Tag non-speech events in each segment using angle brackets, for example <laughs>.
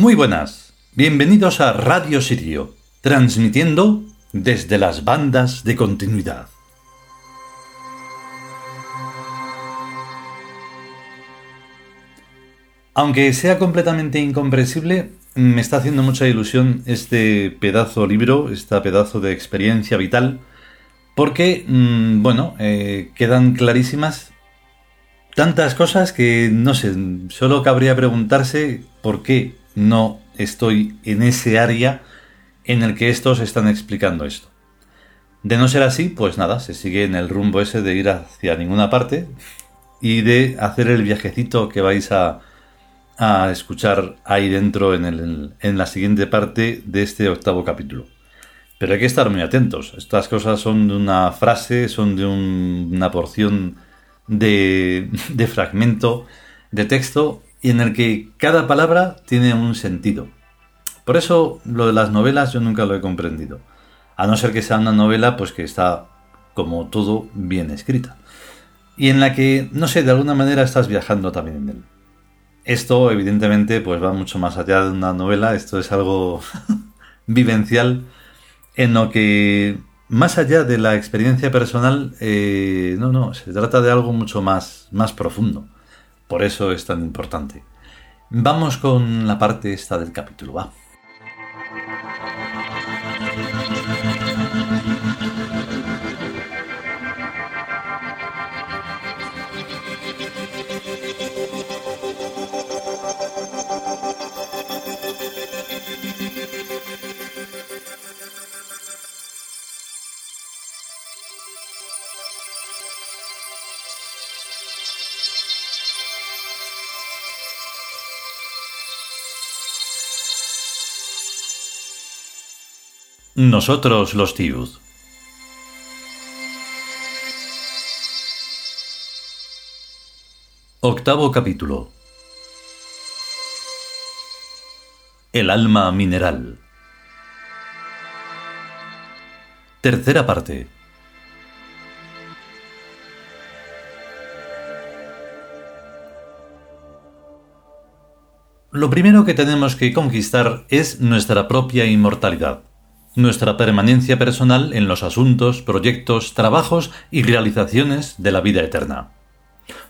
Muy buenas, bienvenidos a Radio Sirio, transmitiendo desde las bandas de continuidad. Aunque sea completamente incomprensible, me está haciendo mucha ilusión este pedazo libro, esta pedazo de experiencia vital, porque, mm, bueno, eh, quedan clarísimas tantas cosas que, no sé, solo cabría preguntarse por qué no estoy en ese área en el que estos están explicando esto. De no ser así, pues nada, se sigue en el rumbo ese de ir hacia ninguna parte y de hacer el viajecito que vais a, a escuchar ahí dentro en, el, en la siguiente parte de este octavo capítulo. Pero hay que estar muy atentos. Estas cosas son de una frase, son de una porción de, de fragmento de texto y en el que cada palabra tiene un sentido. Por eso lo de las novelas yo nunca lo he comprendido. A no ser que sea una novela pues que está como todo bien escrita. Y en la que, no sé, de alguna manera estás viajando también en él. Esto, evidentemente, pues va mucho más allá de una novela. Esto es algo <laughs> vivencial en lo que, más allá de la experiencia personal, eh, no, no, se trata de algo mucho más, más profundo. Por eso es tan importante. Vamos con la parte esta del capítulo, va. Nosotros los Tiud. Octavo capítulo. El alma mineral. Tercera parte. Lo primero que tenemos que conquistar es nuestra propia inmortalidad nuestra permanencia personal en los asuntos, proyectos, trabajos y realizaciones de la vida eterna.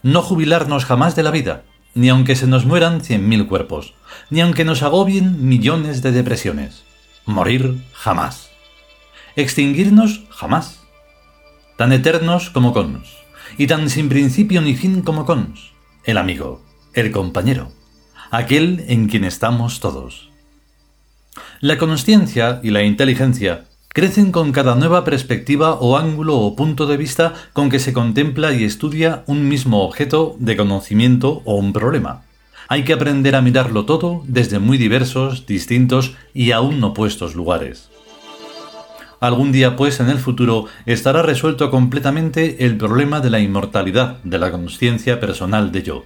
No jubilarnos jamás de la vida, ni aunque se nos mueran cien mil cuerpos, ni aunque nos agobien millones de depresiones. Morir jamás. Extinguirnos jamás. Tan eternos como cons, y tan sin principio ni fin como cons. El amigo, el compañero, aquel en quien estamos todos. La consciencia y la inteligencia crecen con cada nueva perspectiva o ángulo o punto de vista con que se contempla y estudia un mismo objeto de conocimiento o un problema. Hay que aprender a mirarlo todo desde muy diversos, distintos y aún opuestos lugares. Algún día, pues, en el futuro estará resuelto completamente el problema de la inmortalidad de la conciencia personal de yo.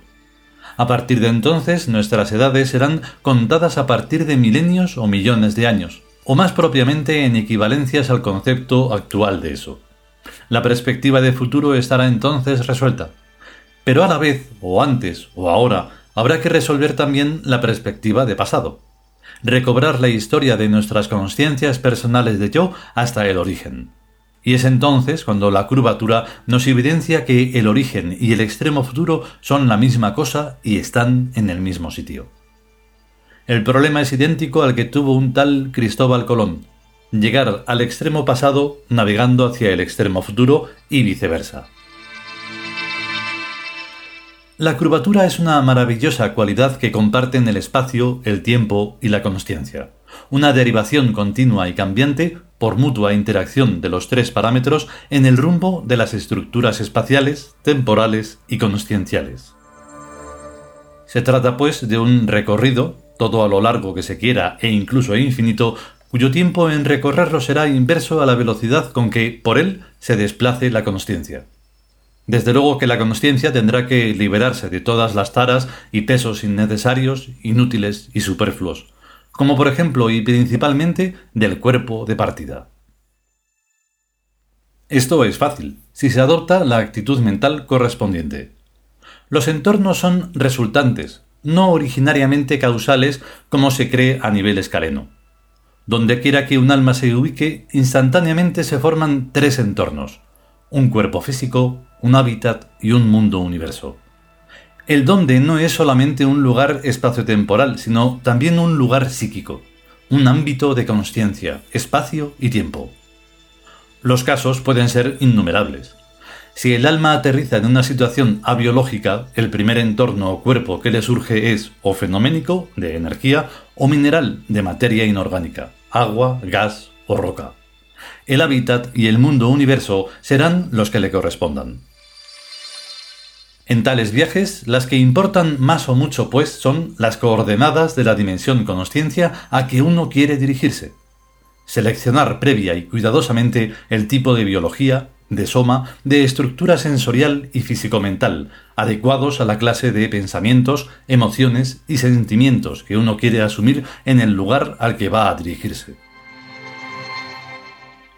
A partir de entonces, nuestras edades serán contadas a partir de milenios o millones de años, o más propiamente en equivalencias al concepto actual de eso. La perspectiva de futuro estará entonces resuelta. Pero a la vez, o antes, o ahora, habrá que resolver también la perspectiva de pasado. Recobrar la historia de nuestras conciencias personales de yo hasta el origen. Y es entonces cuando la curvatura nos evidencia que el origen y el extremo futuro son la misma cosa y están en el mismo sitio. El problema es idéntico al que tuvo un tal Cristóbal Colón, llegar al extremo pasado navegando hacia el extremo futuro y viceversa. La curvatura es una maravillosa cualidad que comparten el espacio, el tiempo y la consciencia una derivación continua y cambiante por mutua interacción de los tres parámetros en el rumbo de las estructuras espaciales, temporales y conscienciales. Se trata, pues, de un recorrido, todo a lo largo que se quiera e incluso infinito, cuyo tiempo en recorrerlo será inverso a la velocidad con que por él se desplace la consciencia. Desde luego que la consciencia tendrá que liberarse de todas las taras y pesos innecesarios, inútiles y superfluos, como por ejemplo y principalmente del cuerpo de partida. Esto es fácil, si se adopta la actitud mental correspondiente. Los entornos son resultantes, no originariamente causales como se cree a nivel escaleno. Donde quiera que un alma se ubique, instantáneamente se forman tres entornos, un cuerpo físico, un hábitat y un mundo universo. El donde no es solamente un lugar espaciotemporal, sino también un lugar psíquico, un ámbito de conciencia, espacio y tiempo. Los casos pueden ser innumerables. Si el alma aterriza en una situación abiológica, el primer entorno o cuerpo que le surge es o fenoménico, de energía, o mineral, de materia inorgánica, agua, gas o roca. El hábitat y el mundo universo serán los que le correspondan. En tales viajes, las que importan más o mucho, pues, son las coordenadas de la dimensión consciencia a que uno quiere dirigirse. Seleccionar previa y cuidadosamente el tipo de biología, de soma, de estructura sensorial y físico-mental, adecuados a la clase de pensamientos, emociones y sentimientos que uno quiere asumir en el lugar al que va a dirigirse.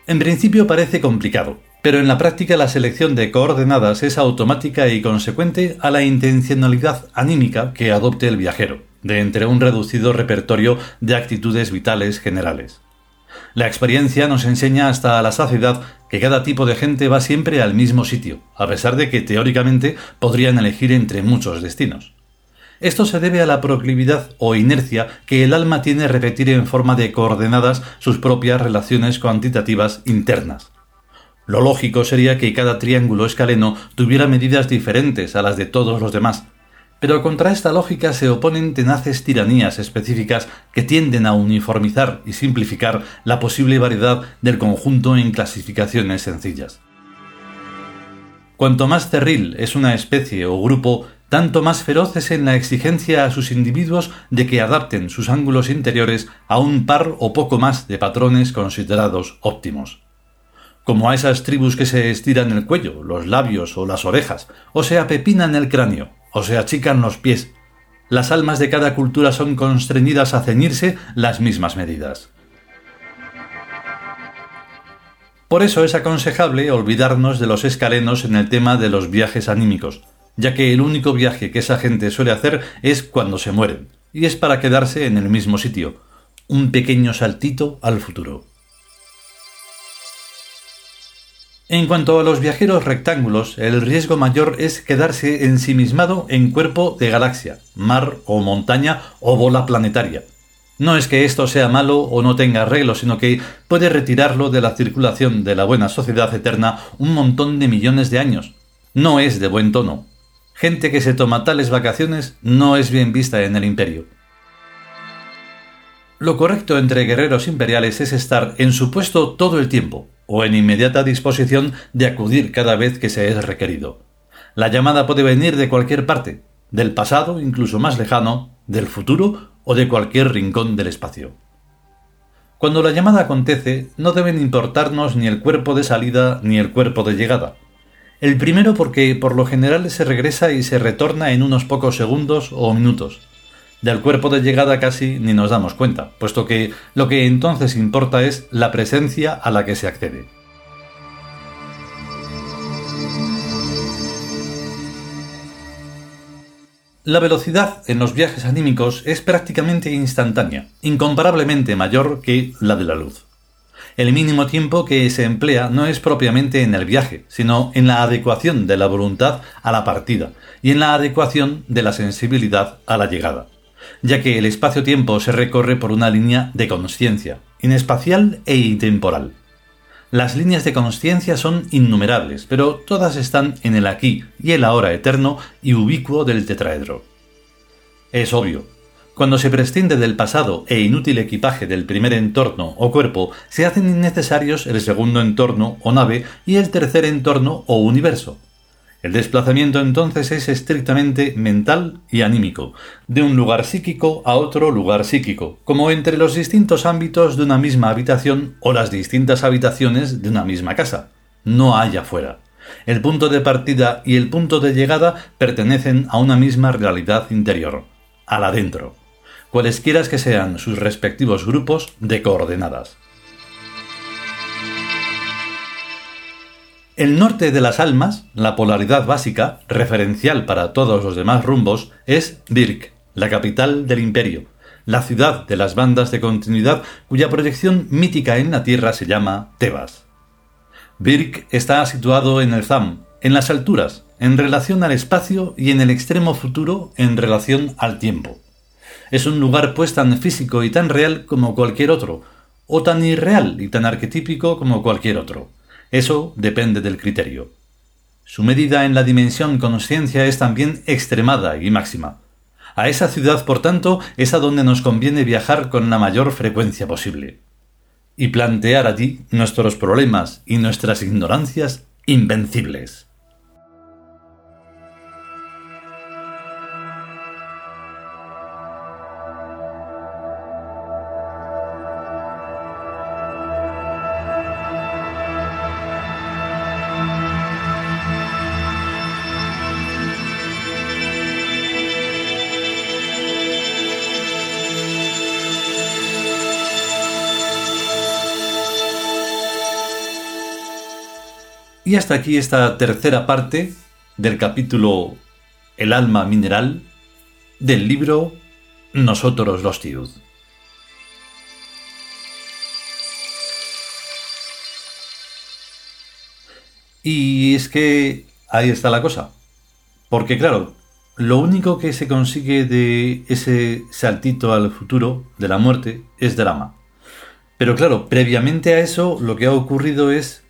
En principio parece complicado, pero en la práctica la selección de coordenadas es automática y consecuente a la intencionalidad anímica que adopte el viajero, de entre un reducido repertorio de actitudes vitales generales. La experiencia nos enseña hasta la saciedad que cada tipo de gente va siempre al mismo sitio, a pesar de que teóricamente podrían elegir entre muchos destinos. Esto se debe a la proclividad o inercia que el alma tiene a repetir en forma de coordenadas sus propias relaciones cuantitativas internas, lo lógico sería que cada triángulo escaleno tuviera medidas diferentes a las de todos los demás, pero contra esta lógica se oponen tenaces tiranías específicas que tienden a uniformizar y simplificar la posible variedad del conjunto en clasificaciones sencillas. Cuanto más cerril es una especie o grupo, tanto más feroz es en la exigencia a sus individuos de que adapten sus ángulos interiores a un par o poco más de patrones considerados óptimos como a esas tribus que se estiran el cuello, los labios o las orejas, o se apepinan el cráneo, o se achican los pies. Las almas de cada cultura son constreñidas a ceñirse las mismas medidas. Por eso es aconsejable olvidarnos de los escalenos en el tema de los viajes anímicos, ya que el único viaje que esa gente suele hacer es cuando se mueren, y es para quedarse en el mismo sitio, un pequeño saltito al futuro. En cuanto a los viajeros rectángulos, el riesgo mayor es quedarse ensimismado en cuerpo de galaxia, mar o montaña o bola planetaria. No es que esto sea malo o no tenga arreglo, sino que puede retirarlo de la circulación de la buena sociedad eterna un montón de millones de años. No es de buen tono. Gente que se toma tales vacaciones no es bien vista en el imperio. Lo correcto entre guerreros imperiales es estar en su puesto todo el tiempo, o en inmediata disposición de acudir cada vez que se es requerido. La llamada puede venir de cualquier parte, del pasado incluso más lejano, del futuro o de cualquier rincón del espacio. Cuando la llamada acontece, no deben importarnos ni el cuerpo de salida ni el cuerpo de llegada. El primero porque por lo general se regresa y se retorna en unos pocos segundos o minutos, del cuerpo de llegada casi ni nos damos cuenta, puesto que lo que entonces importa es la presencia a la que se accede. La velocidad en los viajes anímicos es prácticamente instantánea, incomparablemente mayor que la de la luz. El mínimo tiempo que se emplea no es propiamente en el viaje, sino en la adecuación de la voluntad a la partida y en la adecuación de la sensibilidad a la llegada ya que el espacio-tiempo se recorre por una línea de conciencia, inespacial e intemporal. Las líneas de conciencia son innumerables, pero todas están en el aquí y el ahora eterno y ubicuo del tetraedro. Es obvio, cuando se prescinde del pasado e inútil equipaje del primer entorno o cuerpo, se hacen innecesarios el segundo entorno o nave y el tercer entorno o universo, el desplazamiento entonces es estrictamente mental y anímico, de un lugar psíquico a otro lugar psíquico, como entre los distintos ámbitos de una misma habitación o las distintas habitaciones de una misma casa. No hay afuera. El punto de partida y el punto de llegada pertenecen a una misma realidad interior, al adentro, cualesquiera que sean sus respectivos grupos de coordenadas. El norte de las almas, la polaridad básica, referencial para todos los demás rumbos, es Birk, la capital del imperio, la ciudad de las bandas de continuidad cuya proyección mítica en la Tierra se llama Tebas. Birk está situado en el Zam, en las alturas, en relación al espacio y en el extremo futuro en relación al tiempo. Es un lugar pues tan físico y tan real como cualquier otro, o tan irreal y tan arquetípico como cualquier otro. Eso depende del criterio. Su medida en la dimensión conciencia es también extremada y máxima. A esa ciudad, por tanto, es a donde nos conviene viajar con la mayor frecuencia posible. Y plantear allí nuestros problemas y nuestras ignorancias invencibles. Y hasta aquí esta tercera parte del capítulo El alma mineral del libro Nosotros los Tiud. Y es que ahí está la cosa. Porque claro, lo único que se consigue de ese saltito al futuro de la muerte es drama. Pero claro, previamente a eso lo que ha ocurrido es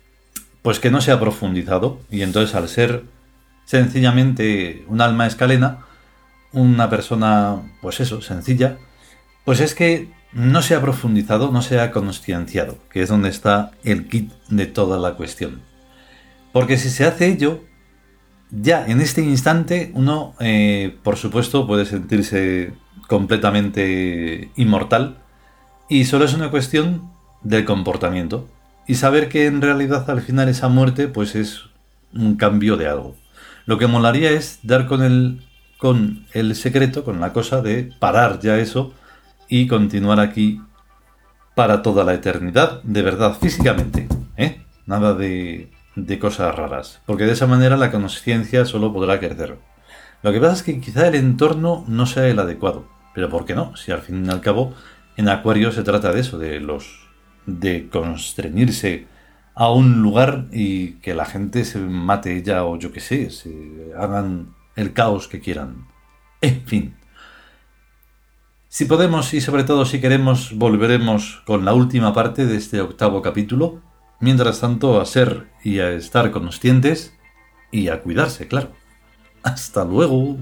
pues que no se ha profundizado y entonces al ser sencillamente un alma escalena, una persona, pues eso, sencilla, pues es que no se ha profundizado, no se ha conscienciado, que es donde está el kit de toda la cuestión. Porque si se hace ello, ya en este instante uno, eh, por supuesto, puede sentirse completamente inmortal y solo es una cuestión del comportamiento y saber que en realidad al final esa muerte pues es un cambio de algo. Lo que molaría es dar con el, con el secreto, con la cosa de parar ya eso y continuar aquí para toda la eternidad, de verdad, físicamente. ¿eh? Nada de, de cosas raras, porque de esa manera la conciencia solo podrá crecer. Lo que pasa es que quizá el entorno no sea el adecuado, pero ¿por qué no? Si al fin y al cabo en Acuario se trata de eso, de los de constreñirse a un lugar y que la gente se mate ya o yo qué sé, se hagan el caos que quieran. En fin. Si podemos y sobre todo si queremos volveremos con la última parte de este octavo capítulo. Mientras tanto a ser y a estar conscientes y a cuidarse, claro. Hasta luego.